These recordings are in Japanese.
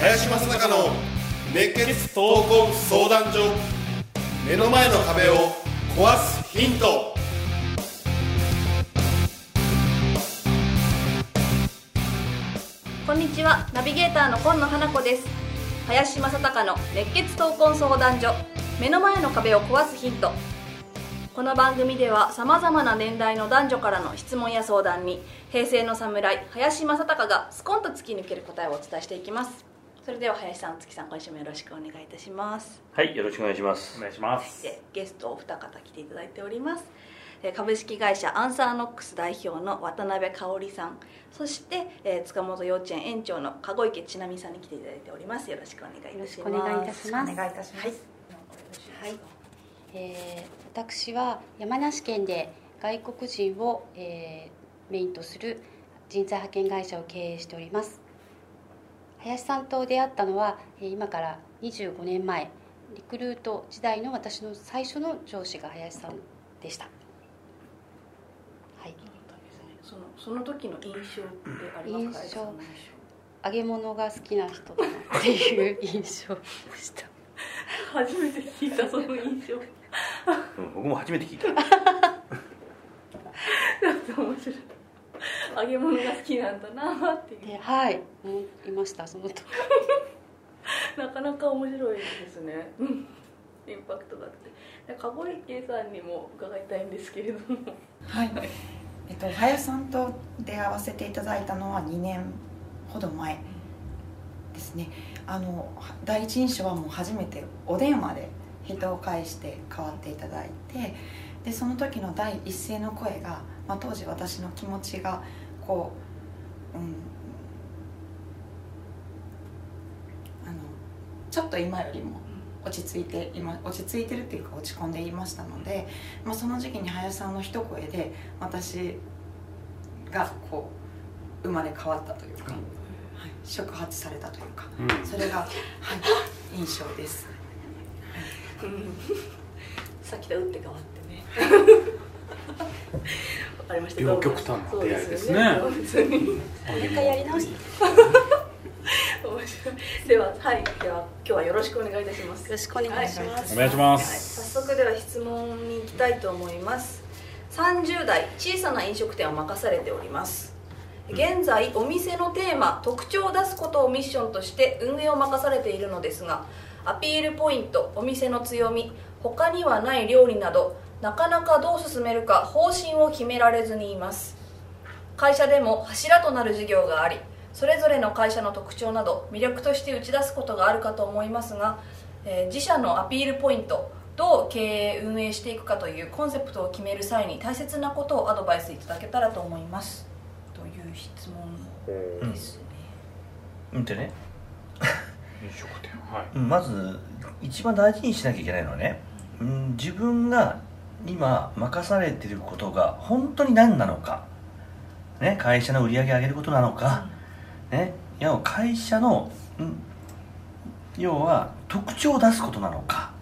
林正孝の熱血闘魂相談所目の前の壁を壊すヒント。こんにちは。ナビゲーターの今野花子です。林正孝の熱血闘魂相談所。目の前の壁を壊すヒント。この番組ではさまざまな年代の男女からの質問や相談に平成の侍林正孝がスコンと突き抜ける答えをお伝えしていきます。それでは林さん月さん今週もよろしくお願いいたします。はい、よろしくお願いします。お願いします。でゲストお二方来ていただいております。えー株式会社アンサーノックス代表の渡辺香織さん。そして、えー塚本幼稚園園長の籠池千奈美さんに来ていただいております。よろしくお願いいたします。よろしくお願いいたします。お願いいたしますはい、はい。えー私は山梨県で外国人を、えーメインとする人材派遣会社を経営しております。林さんと出会ったのはえー今から25年前。リクルート時代の私の最初の上司が林さんでした。はいそのその時の印象ってありますか？揚げ物が好きな人だなっていう印象でした。初めて聞いたその印象。うん、僕も初めて聞いた。面白い。揚げ物が好きなんだなっていう。ではい。思いましたその時。なかなか面白いですね。うんインパクトがあって。で籠池さんにも伺いたいんですけれども。はい、えっと、林さんと出会わせていただいたのは2年ほど前ですね。あの第一印象はもう初めてお電話で人を介して変わっていただいてでその時の第一声の声が、まあ、当時私の気持ちがこう、うん、あのちょっと今よりも落ち着いて今落ち着いてるっていうか落ち込んでいましたので、まあ、その時期に林さんの一声で私がこう生まれ変わったというか、はい、触発されたというか、それが、はい、印象です。さっきと打って変わってね。わかりました。両極端な出会いですね。そうですよね。もう一回やり直してでははいでは今日はよろしくお願いいたします。よろしくお願いします。お願いしまはい、す、早速では質問に行きたいと思います。30代小さな飲食店を任されております。現在お店のテーマ特徴を出すことをミッションとして運営を任されているのですがアピールポイントお店の強み他にはない料理などなかなかどう進めるか方針を決められずにいます。会社でも柱となる事業がありそれぞれの会社の特徴など魅力として打ち出すことがあるかと思いますが、えー自社のアピールポイントどう経営運営していくかというコンセプトを決める際に大切なことをアドバイスいただけたらと思います。という質問ですね、うん。でね、飲食店はいまず一番大事にしなきゃいけないのはね、うん、自分が今任されてることが本当に何なのか、ね、会社の売り上げ上げることなのか、ね、要は会社の、うん、要は特徴を出すことなのか。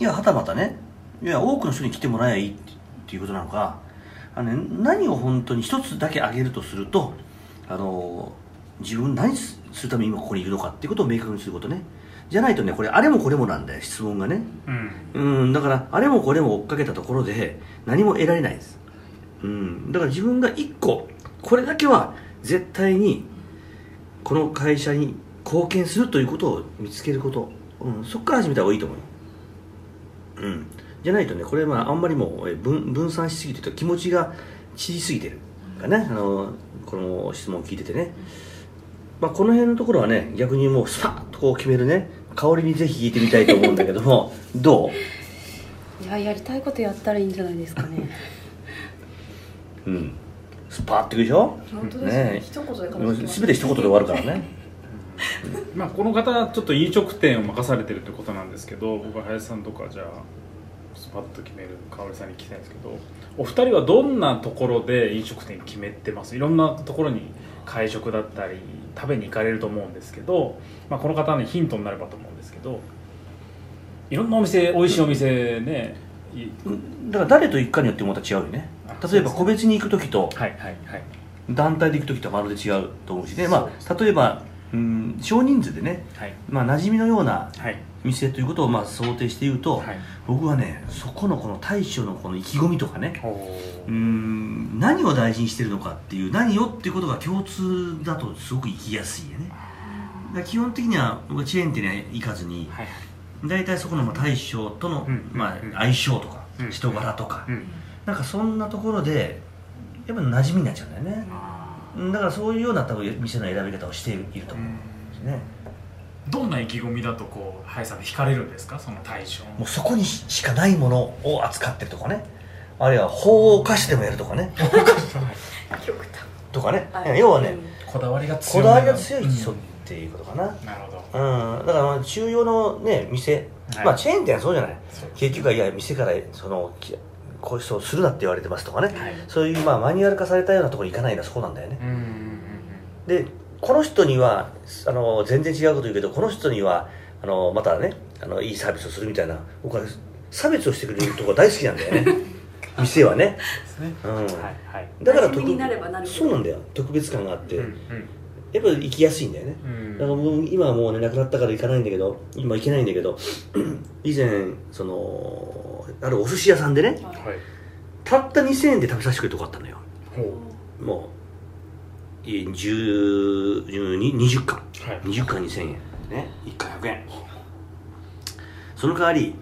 いやはたまたねいや多くの人に来てもらえばいいっていうことなのか。あの、ね、何を本当に一つだけ挙げるとするとあの自分何するために今ここにいるのかっていうことを明確にすることね。じゃないとねこれあれもこれもなんだよ質問がね。うん。うんだからあれもこれも追っかけたところで何も得られないです。うんだから自分が一個これだけは絶対にこの会社に貢献するということを見つけること、うん、そこから始めた方がいいと思ううん。じゃないとねこれはあんまりもうえ分分散しすぎてると気持ちが散りすぎてる。かねあのこの質問を聞いててね、まあ、この辺のところはね逆にもうスパッとこう決めるね。香りにぜひ聞いてみたいと思うんだけども。どいややりたいことやったらいいんじゃないですかね。う うんスパッといくでしょ？本当ですね。ね一言でもう全て一言で終わるからね。まあこの方ちょっと飲食店を任されてるってことなんですけど僕は林さんとかじゃあスパッと決める香織さんに聞きたいんですけどお二人はどんなところで飲食店決めてます？いろんなところに会食だったり食べに行かれると思うんですけど、まあ、この方にヒントになればと思うんですけどいろんなお店美味しいお店ねいだから誰と行くかによってまた違うよね。あ例えば個別に行く時と団体で行く時とまるで違うと思うしね、まあ、例えば、うん、少人数でね、はい。まあ、馴染みのようなはい。店ということをまあ想定して言うと、はい。僕はねそこのこの大将のこの意気込みとかねおう。ーん何を大事にしてるのかっていう何をっていうことが共通だとすごく生きやすいよね。基本的には僕はチェーン店には行かずにはい大体そこのまあ大将との、うんまうんあ、相性とか、うん人柄とか、うんなんかそんなところでやっぱ馴染みになっちゃうんだよね。だからそういうような多分店の選び方をしていると思うんですね、どんな意気込みだとこう林さん惹かれるんですか？その対象。もうそこにしかないものを扱ってるとかね。あるいは法を犯してもやるとかね。極端とかね、はい。要はね、こだわりが強いこだわりが強い人っていうことかな、なるほどうん、だからまあ中央のね店、はい。まあチェーン店はそうじゃない。結局はいや店からそのきこういう人をするなって言われてますとかね、はい。そういうまあマニュアル化されたようなところに行かないのはそこなんだよね、うんうんうんでこの人にはあの全然違うこと言うけどこの人にはあのまたねあのいいサービスをするみたいな僕は差別をしてくれるとこ大好きなんだよね。店はね、ね。うん。はいはい。だから馴染みになればなるほど。そうなんだよ。特別感があって、うんやっぱり行きやすいんだよね、うん。だからもう今はもうね亡くなったから行かないんだけど今行けないんだけど 以前そのあるお寿司屋さんでねはい。たった2000円で食べさせてくれるとこあったのよ。ほう。もうい10 12 20貫。はい。20貫2000円ね。1回100円。その代わり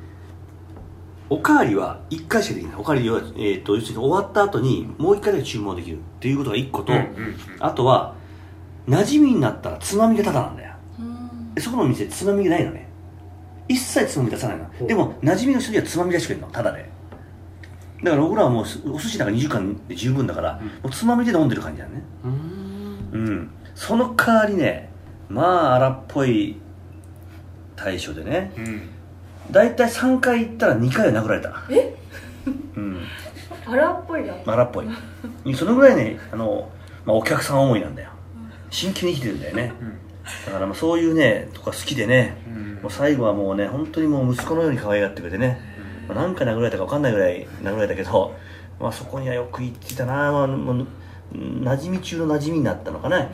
おかわりは1回しかできない。おかわりは、えー、と要するに終わった後にもう1回だけ注文できるっていうことが1個と、うんうんうん。あとは馴染みになったらつまみがタダなんだよ。うん。でそこの店つまみがないのね。一切つまみ出さないの。でも馴染みの人にはつまみ出してくれるの。タダで。だから僕らはもうすお寿司なんか20貫で十分だから、うん。もうつまみで飲んでる感じだね。うん。うん。その代わりねまあ荒っぽい対処でねうん。大体3回行ったら2回は殴られた。え？うん。荒っぽいな。荒っぽい。そのぐらいねあの、まあ、お客さん思いなんだよ真剣に生きてるんだよね。だからまあそういうねとか好きでねうん。もう最後はもうね本当にもう息子のように可愛がってくれてね、まあ、何回殴られたか分かんないぐらい殴られたけど、まあ、そこにはよく行ってたな、まあ、もう馴染み中の馴染みになったのかな、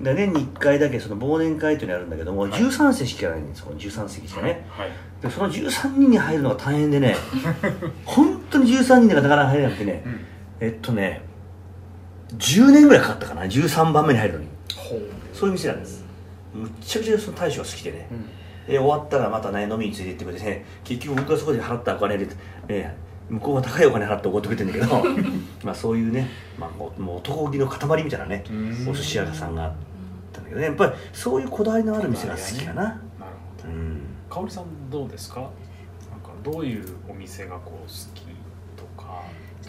で年に1回だけその忘年会というのがあるんだけども、13席しかないんですよ13席しかね、はい。でその13人に入るのが大変でね 本当に13人でなかなか入れなくてね、うん。えっとね10年ぐらいかかったかな13番目に入るのにそういう店なんです。むっちゃくちゃその大将が好きでね、うん。で終わったらまたね飲みに連れて行ってくれてね結局僕がそこで払ったお金で、ね、向こうが高いお金払って怒ってくれてるんだけど まあそういうね、まあ、もうもう男気の塊みたいなねうん。お寿司屋さんがあったんだけどね。やっぱりそういうこだわりのある店が好きかな、なるほど。うん。香織さんどうですか？なんかどういうお店がこう好きとか。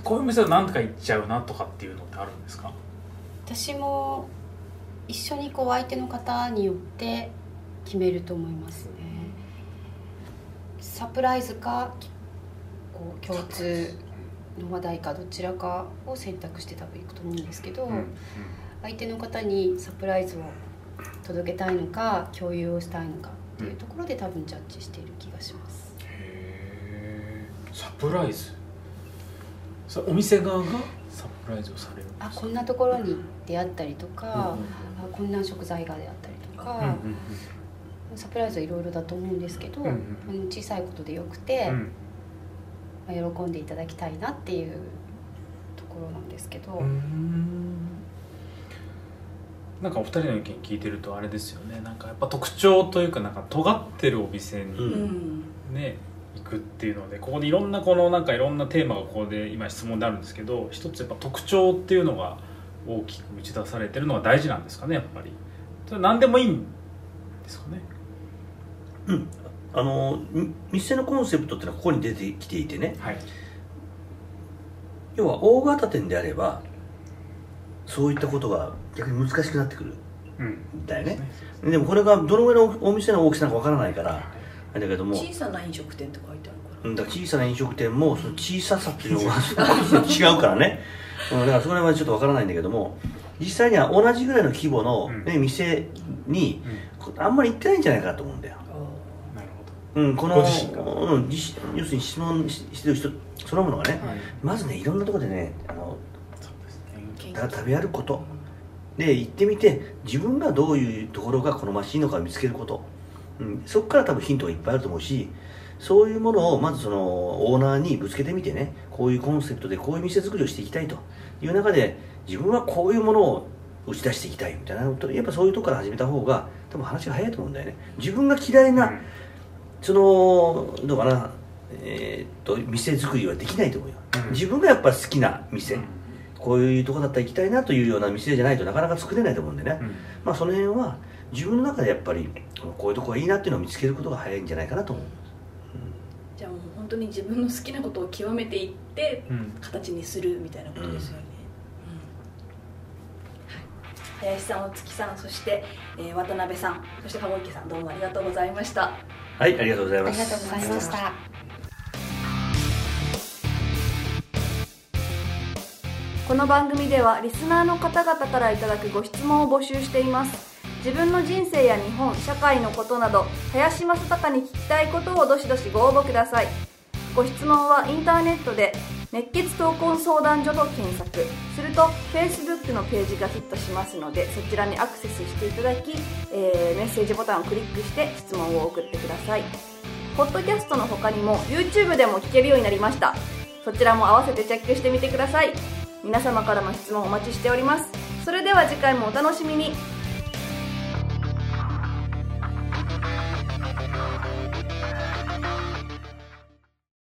こういうお店は何とか行っちゃうなとかっていうのってあるんですか？私も一緒にこう相手の方によって決めると思いますね。サプライズかこう共通の話題かどちらかを選択して多分いくと思うんですけど、うん相手の方にサプライズを届けたいのか共有をしたいのかっていうところで多分ジャッジしている気がします。へえサプライズ？お店側が？サプライズをされるあこんなところに出会ったりとか、こんな食材がであったりとか、サプライズはいろいろだと思うんですけど、うんうん小さいことでよくて、うん。まあ、喜んでいただきたいなっていうところなんですけど、うん。なんかお二人の意見聞いてるとあれですよね。なんかやっぱ特徴というかなんか尖ってるお店うにうん。ね、行くっていうのでここでいろんなこのなんかいろんなテーマがここで今質問であるんですけど一つやっぱ特徴っていうのが大きく打ち出されてるのが大事なんですかねやっぱり。それ何でもいいんですかね？あのみ店のコンセプトってのはここに出てきていてね。はい。要は大型店であればそういったことが逆に難しくなってくる。うん。んだよね。でもこれがどのぐらいのお店の大きさなのかわからないからあれだけども。小さな飲食店って書いてあるから。うんだから小さな飲食店もその小ささっていうのが違うからね、うん、だからそれはちょっとわからないんだけども実際には同じぐらいの規模の、うん。ね店にあんまり行ってないんじゃないかと思うんだよ、なるほうん、このうん、要するに質問ししてる人そのものがね、ど、はい。まずねいろんなところでねあのそうですね。た食べ歩くこと。で行ってみて自分がどういうところが好ましいのかを見つけること、うん、そこから多分ヒントがいっぱいあると思うしそういうものをまずそのオーナーにぶつけてみてねこういうコンセプトでこういう店作りをしていきたいと。いう中で自分はこういうものを打ち出していきたいみたいなこと。やっぱそういうところから始めた方が多分話が早いと思うんだよね。自分が嫌いな、うん。そのどうかなえーっと店作りはできないと思うよ、うん。自分がやっぱ好きな店、うん。こういうとこだったら行きたいなというような店じゃないとなかなか作れないと思うんでね、うん。まあその辺は自分の中でやっぱりこういうとこがいいなっていうのを見つけることが早いんじゃないかなと思う、じゃあもう本当に自分の好きなことを極めていってうん。形にするみたいなことですよね、うん。はい。林さん、お月さん、そして、えー渡辺さん、そして籠池さん、どうもありがとうございました。はいありがとうございありがとうございました。この番組ではリスナーの方々からいただくご質問を募集しています自分の人生や日本社会のことなど林正孝に聞きたいことをどしどしご応募ください。ご質問はインターネットで熱血闘魂相談所と検索。すると Facebook のページがヒットしますのでそちらにアクセスしていただき、えーメッセージボタンをクリックして質問を送ってください。ポッドキャストの他にも YouTube でも聞けるようになりました。そちらも合わせてチェックしてみてください。皆様からの質問お待ちしております。それでは次回もお楽しみに。